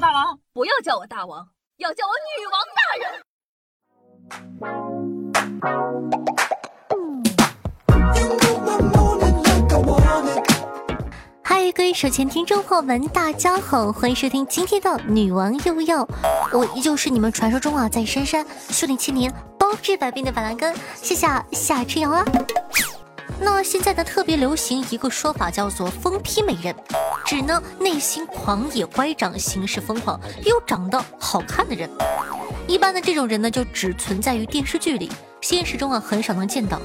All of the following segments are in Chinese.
大王，不要叫我大王，要叫我女王大人。嗨，各位手前听众朋友们，大家好，欢迎收听今天的《女王又要》，我依旧是你们传说中啊，在深山修炼千年、包治百病的板蓝根，谢谢夏之阳啊。那现在呢，特别流行一个说法，叫做“疯批美人”，指呢内心狂野乖张、行事疯狂又长得好看的人。一般的这种人呢，就只存在于电视剧里，现实中啊很少能见到。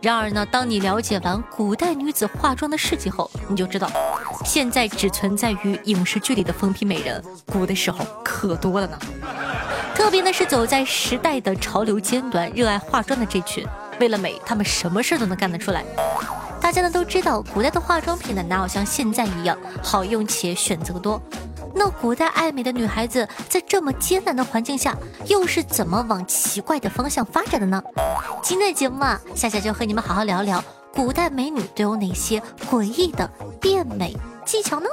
然而呢，当你了解完古代女子化妆的事迹后，你就知道，现在只存在于影视剧里的疯批美人，古的时候可多了呢。特别呢是走在时代的潮流尖端、热爱化妆的这群。为了美，他们什么事都能干得出来。大家呢都知道，古代的化妆品呢哪有像现在一样好用且选择多？那古代爱美的女孩子在这么艰难的环境下，又是怎么往奇怪的方向发展的呢？今天的节目啊，夏夏就和你们好好聊聊古代美女都有哪些诡异的变美技巧呢？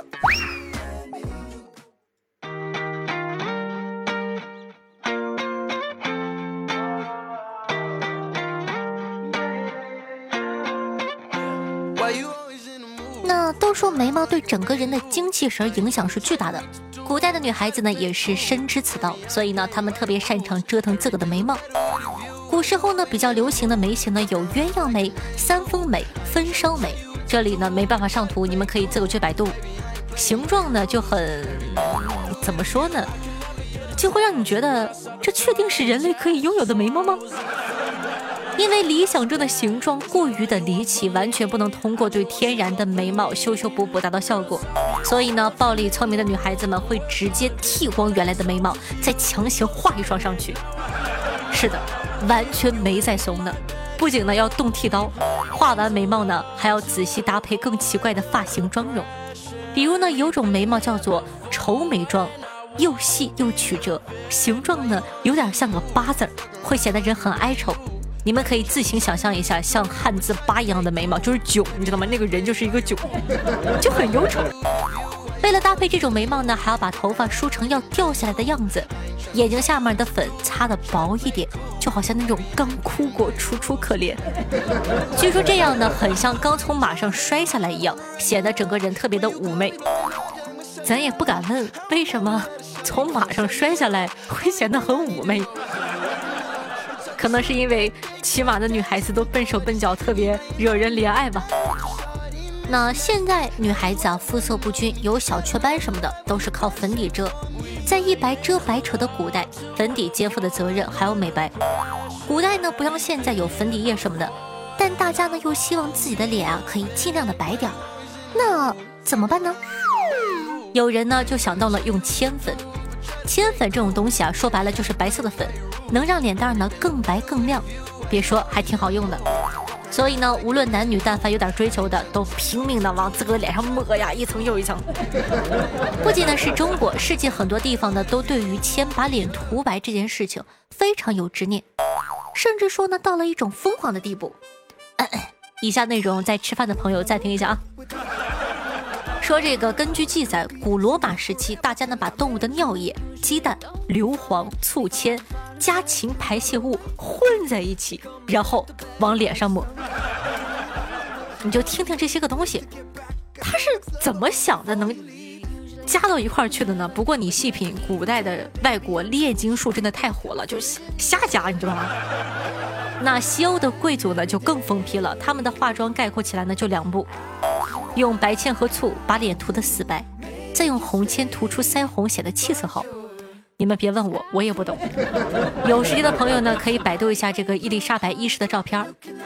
说眉毛对整个人的精气神影响是巨大的，古代的女孩子呢也是深知此道，所以呢她们特别擅长折腾自个的眉毛。古时候呢比较流行的眉形呢有鸳鸯眉、三峰眉、分梢眉，这里呢没办法上图，你们可以自个去百度。形状呢就很怎么说呢，就会让你觉得这确定是人类可以拥有的眉毛吗？因为理想中的形状过于的离奇，完全不能通过对天然的眉毛修修补补达到效果，所以呢，暴力聪明的女孩子们会直接剃光原来的眉毛，再强行画一双上去。是的，完全没在怂的。不仅呢要动剃刀，画完眉毛呢还要仔细搭配更奇怪的发型妆容。比如呢，有种眉毛叫做愁眉妆，又细又曲折，形状呢有点像个八字儿，会显得人很哀愁。你们可以自行想象一下，像汉字八一样的眉毛就是囧，你知道吗？那个人就是一个囧，就很忧愁。为了搭配这种眉毛呢，还要把头发梳成要掉下来的样子，眼睛下面的粉擦的薄一点，就好像那种刚哭过、楚楚可怜。据说这样呢，很像刚从马上摔下来一样，显得整个人特别的妩媚。咱也不敢问为什么从马上摔下来会显得很妩媚。可能是因为骑马的女孩子都笨手笨脚，特别惹人怜爱吧。那现在女孩子啊，肤色不均，有小雀斑什么的，都是靠粉底遮。在一白遮百丑的古代，粉底肩负的责任还有美白。古代呢，不像现在有粉底液什么的，但大家呢又希望自己的脸啊可以尽量的白点儿。那怎么办呢？有人呢就想到了用铅粉。铅粉这种东西啊，说白了就是白色的粉。能让脸蛋呢更白更亮，别说还挺好用的。所以呢，无论男女，但凡有点追求的，都拼命的往自个的脸上抹呀，一层又一层。不仅呢是中国，世界很多地方呢都对于铅把脸涂白这件事情非常有执念，甚至说呢到了一种疯狂的地步。以下内容在吃饭的朋友暂停一下啊。说这个，根据记载，古罗马时期，大家呢把动物的尿液、鸡蛋、硫磺、醋铅。家禽排泄物混在一起，然后往脸上抹。你就听听这些个东西，他是怎么想的，能加到一块儿去的呢？不过你细品，古代的外国炼金术真的太火了，就瞎加，你知道吗？那西欧的贵族呢，就更疯批了，他们的化妆概括起来呢，就两步：用白铅和醋把脸涂得死白，再用红铅涂出腮红，显得气色好。你们别问我，我也不懂。有时间的朋友呢，可以百度一下这个伊丽莎白一世的照片。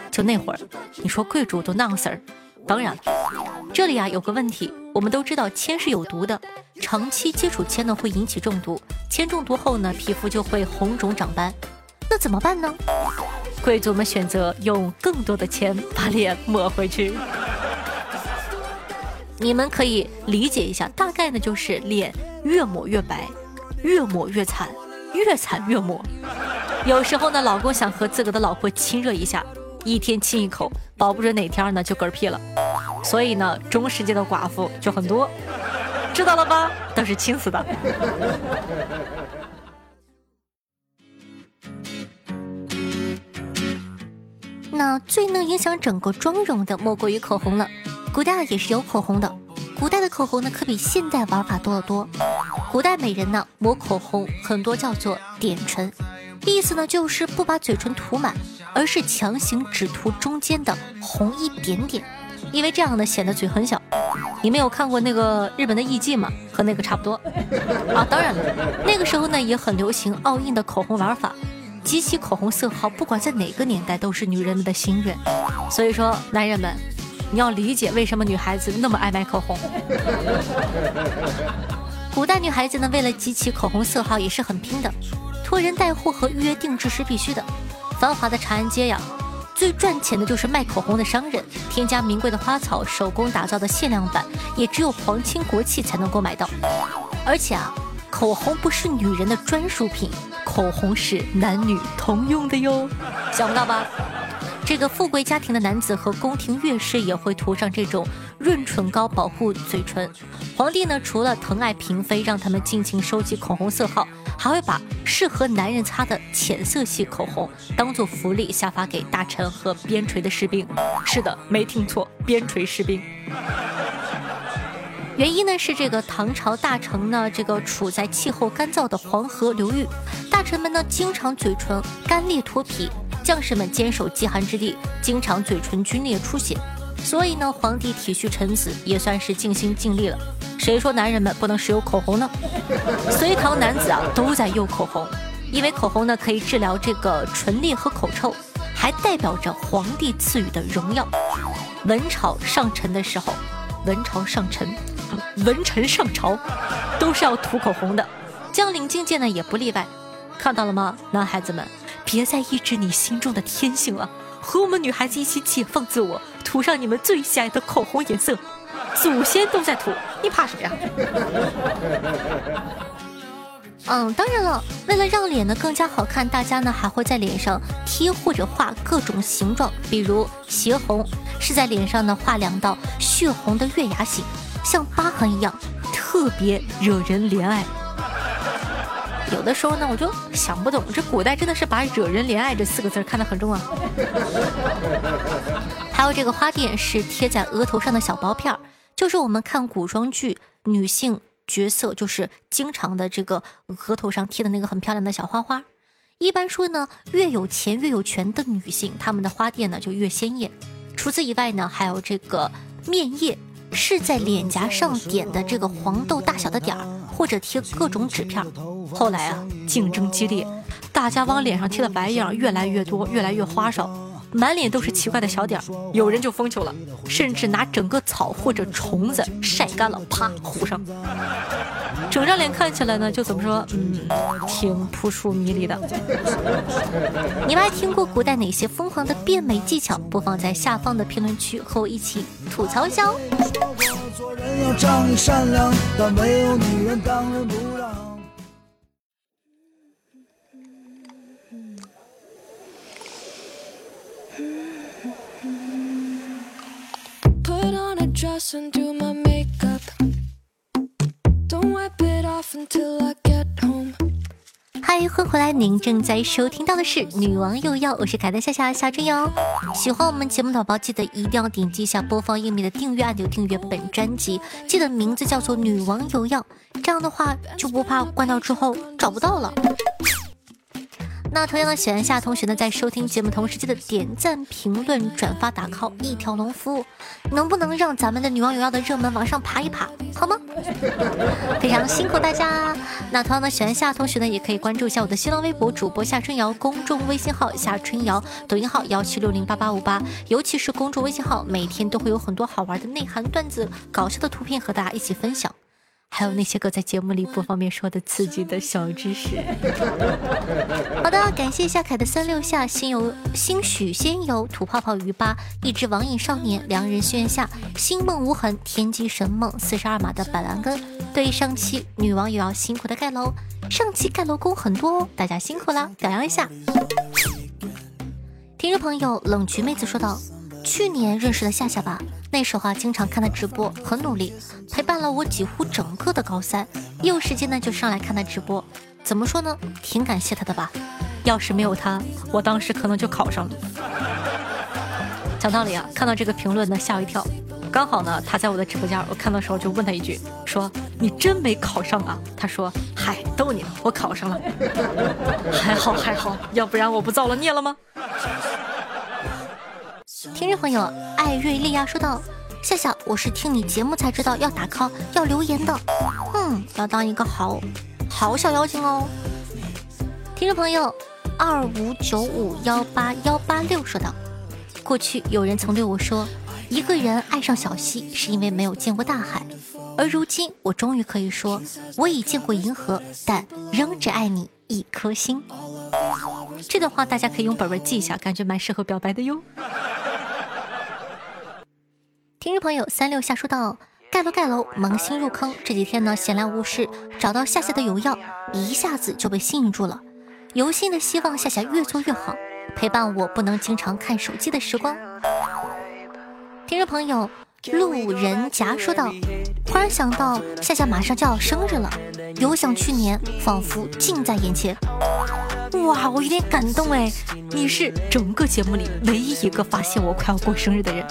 就那会儿，你说贵族都那样式儿？当然了，这里啊有个问题，我们都知道铅是有毒的，长期接触铅呢会引起中毒，铅中毒后呢皮肤就会红肿长斑，那怎么办呢？贵族们选择用更多的铅把脸抹回去。你们可以理解一下，大概呢就是脸越抹越白。越抹越惨，越惨越抹。有时候呢，老公想和自个的老婆亲热一下，一天亲一口，保不准哪天呢就嗝屁了。所以呢，中世纪的寡妇就很多。知道了吧？都是亲死的。那最能影响整个妆容的，莫过于口红了。古代也是有口红的，古代的口红呢，可比现代玩法多得多。古代美人呢，抹口红很多叫做点唇，意思呢就是不把嘴唇涂满，而是强行只涂中间的红一点点，因为这样呢显得嘴很小。你们有看过那个日本的艺妓吗？和那个差不多 啊。当然了，那个时候呢也很流行奥运的口红玩法。集齐口红色号，不管在哪个年代都是女人们的心愿。所以说，男人们，你要理解为什么女孩子那么爱买口红。古代女孩子呢，为了集齐口红色号也是很拼的，托人带货和预约定制是必须的。繁华的长安街呀，最赚钱的就是卖口红的商人，添加名贵的花草，手工打造的限量版，也只有皇亲国戚才能够买到。而且啊，口红不是女人的专属品。口红是男女通用的哟，想不到吧？这个富贵家庭的男子和宫廷乐师也会涂上这种润唇膏保护嘴唇。皇帝呢，除了疼爱嫔妃，让他们尽情收集口红色号，还会把适合男人擦的浅色系口红当做福利下发给大臣和边陲的士兵。是的，没听错，边陲士兵。原因呢是这个唐朝大臣呢，这个处在气候干燥的黄河流域，大臣们呢经常嘴唇干裂脱皮，将士们坚守饥寒之地，经常嘴唇皲裂出血，所以呢皇帝体恤臣子也算是尽心尽力了。谁说男人们不能 使用口红呢？隋唐男子啊都在用口红，因为口红呢可以治疗这个唇裂和口臭，还代表着皇帝赐予的荣耀。文朝上臣的时候，文朝上臣。文臣上朝都是要涂口红的，将领境界呢也不例外。看到了吗，男孩子们，别再抑制你心中的天性了，和我们女孩子一起解放自我，涂上你们最喜爱的口红颜色。祖先都在涂，你怕什么呀？嗯，当然了，为了让脸呢更加好看，大家呢还会在脸上贴或者画各种形状，比如斜红是在脸上呢画两道血红的月牙形。像疤痕一样，特别惹人怜爱。有的时候呢，我就想不懂，这古代真的是把“惹人怜爱”这四个字看得很重啊。还有这个花钿是贴在额头上的小薄片儿，就是我们看古装剧女性角色就是经常的这个额头上贴的那个很漂亮的小花花。一般说呢，越有钱越有权的女性，她们的花钿呢就越鲜艳。除此以外呢，还有这个面叶。是在脸颊上点的这个黄豆大小的点儿，或者贴各种纸片。后来啊，竞争激烈，大家往脸上贴的白印儿越来越多，越来越花哨。满脸都是奇怪的小点儿，有人就疯球了，甚至拿整个草或者虫子晒干了，啪糊上，整张脸看起来呢，就怎么说，嗯，挺扑朔迷离的。你们还听过古代哪些疯狂的变美技巧？不妨在下方的评论区和我一起吐槽一下哦。要仗义善良但没有女人当仁不让欢迎回来！您正在收听到的是《女王又要》，我是凯特夏夏夏春瑶。喜欢我们节目。的宝宝，记得一定要点击一下播放页面的订阅按钮，订阅本专辑。记得名字叫做《女王又要》，这样的话就不怕关掉之后找不到了。那同样的，喜欢夏同学呢，在收听节目同时记得点赞、评论、转发、打 call，一条龙服务，能不能让咱们的女王有药的热门往上爬一爬，好吗？非常辛苦大家。那同样的，喜欢夏同学呢，也可以关注一下我的新浪微博主播夏春瑶，公众微信号夏春瑶，抖音号幺七六零八八五八，尤其是公众微信号，每天都会有很多好玩的内涵段子、搞笑的图片和大家一起分享。还有那些个在节目里不方便说的刺激的小知识。好的，感谢夏凯的三六下，心有心许仙游，吐泡泡鱼吧，一只网瘾少年，良人心愿下，星梦无痕，天机神梦，四十二码的板蓝根，对上期女网友要辛苦的盖楼，上期盖楼工很多哦，大家辛苦啦，表扬一下。听众朋友冷菊妹子说道：“去年认识的夏夏吧，那时候啊，经常看他直播，很努力，陪伴了我几乎整个的高三。一有时间呢，就上来看他直播。怎么说呢？挺感谢他的吧。要是没有他，我当时可能就考上了。讲道理啊，看到这个评论呢，吓我一跳。刚好呢，他在我的直播间，我看到时候就问他一句，说：“你真没考上啊？”他说：“嗨，逗你呢，我考上了，还好还好，要不然我不造了孽了吗？”听众朋友艾瑞利亚说道：“夏夏，我是听你节目才知道要打 call 要留言的，嗯，要当一个好好小妖精哦。”听众朋友二五九五幺八幺八六说道：“过去有人曾对我说，一个人爱上小溪是因为没有见过大海，而如今我终于可以说，我已见过银河，但仍只爱你一颗心。”这段话大家可以用本本记一下，感觉蛮适合表白的哟。听众朋友三六下说道：“盖楼盖楼，萌新入坑。这几天呢，闲来无事，找到夏夏的有药，一下子就被吸引住了。有心的希望夏夏越做越好，陪伴我不能经常看手机的时光。”听众朋友路人甲说道：“忽然想到夏夏马上就要生日了，有想去年仿佛近在眼前。哇，我有点感动哎！你是整个节目里唯一一个发现我快要过生日的人。”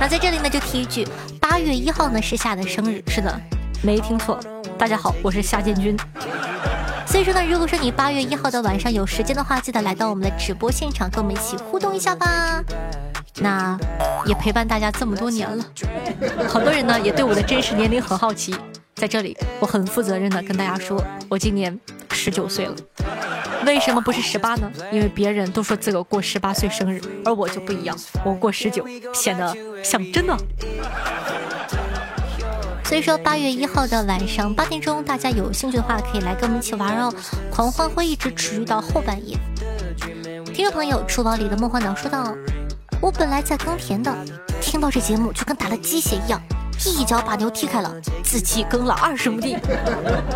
那在这里呢，就提一句，八月一号呢是夏的生日，是的，没听错。大家好，我是夏建军。所以说呢，如果说你八月一号的晚上有时间的话，记得来到我们的直播现场，跟我们一起互动一下吧。那也陪伴大家这么多年了，好多人呢也对我的真实年龄很好奇。在这里，我很负责任的跟大家说，我今年十九岁了。为什么不是十八呢？因为别人都说自个过十八岁生日，而我就不一样，我过十九，显得像真的。所以说八月一号的晚上八点钟，大家有兴趣的话可以来跟我们一起玩哦。狂欢会一直持续到后半夜。听众朋友，厨房里的梦幻鸟说道：“我本来在耕田的，听到这节目就跟打了鸡血一样。”一脚把牛踢开了，自己耕了二十亩地。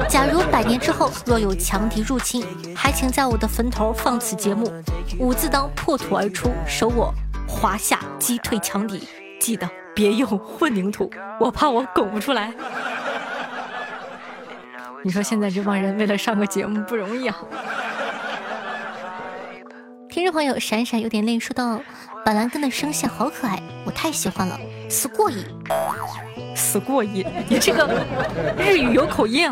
假如百年之后若有强敌入侵，还请在我的坟头放此节目。五字当破土而出，守我华夏击退强敌。记得别用混凝土，我怕我拱不出来。你说现在这帮人为了上个节目不容易啊！听众朋友闪闪有点累说道：“板蓝根的声线好可爱，我太喜欢了，死过瘾。”死过瘾！你这个日语有口音！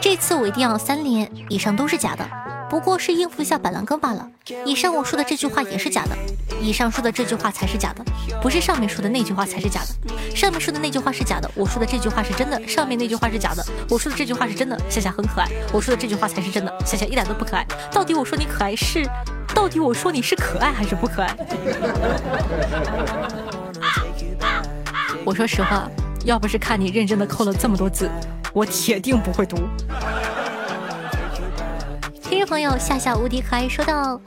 这次我一定要三连，以上都是假的，不过是应付一下板蓝根罢了。以上我说的这句话也是假的，以上说的这句话才是假的，不是上面说的那句话才是假的。上面说的那句话是假的，我说的这句话是真的。上面那句话是假的，我说的这句话是真的。夏夏很可爱，我说的这句话才是真的。夏夏一点都不可爱，到底我说你可爱是？到底我说你是可爱还是不可爱？我说实话，要不是看你认真的扣了这么多字，我铁定不会读。听众朋友夏夏无敌可爱说道：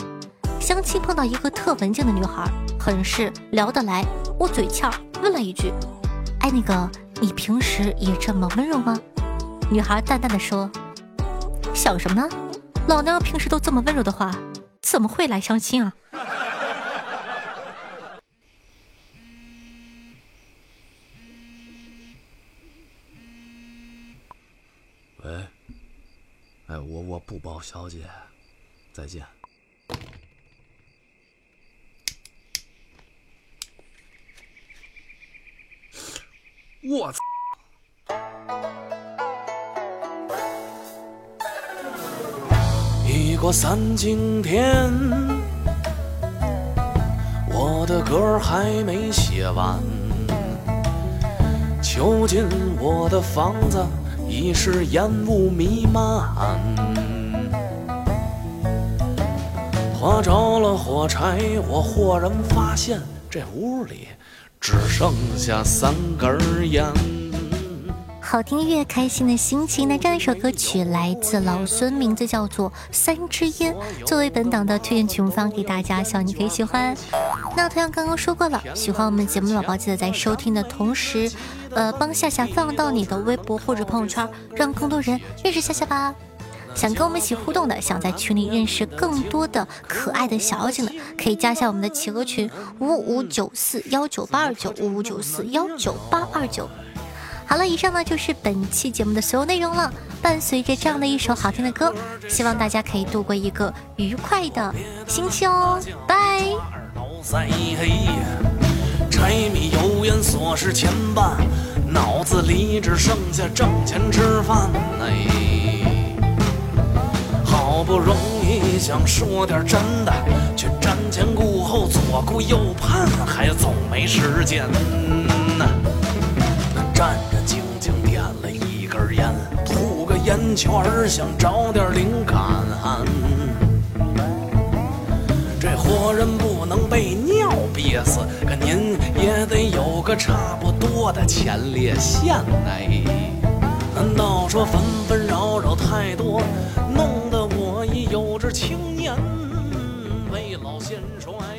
相亲碰到一个特文静的女孩，很是聊得来。我嘴欠，问了一句：“哎，那个，你平时也这么温柔吗？”女孩淡淡的说：“想什么呢？老娘平时都这么温柔的话，怎么会来相亲啊？”哎，我我不包小姐，再见。我操！一个三更天，我的歌还没写完，囚禁我的房子。已是烟雾弥漫，划着了火柴，我忽然发现这屋里只剩下三根烟。好听音乐，开心的心情。那这样一首歌曲来自老孙，名字叫做《三支烟》，作为本档的推荐曲目放给大家，希望你可以喜欢。那同样刚刚说过了，喜欢我们节目的宝宝，记得在收听的同时，呃，帮夏夏放到你的微博或者朋友圈，让更多人认识夏夏吧。想跟我们一起互动的，想在群里认识更多的可爱的小妖精的，可以加一下我们的企鹅群五五九四幺九八二九五五九四幺九八二九。好了，以上呢就是本期节目的所有内容了。伴随着这样的一首好听的歌，希望大家可以度过一个愉快的星期哦。拜。柴米油盐琐事牵绊，脑子里只剩下挣钱吃饭。哎，好不容易想说点真的，却瞻前顾后，左顾右盼，还总没时间。站着静静点了一根烟，吐个烟圈，想找点灵感。这活人不能被尿憋死，可您也得有个差不多的前列腺哎。难道说纷纷扰扰太多，弄青年，未老先衰？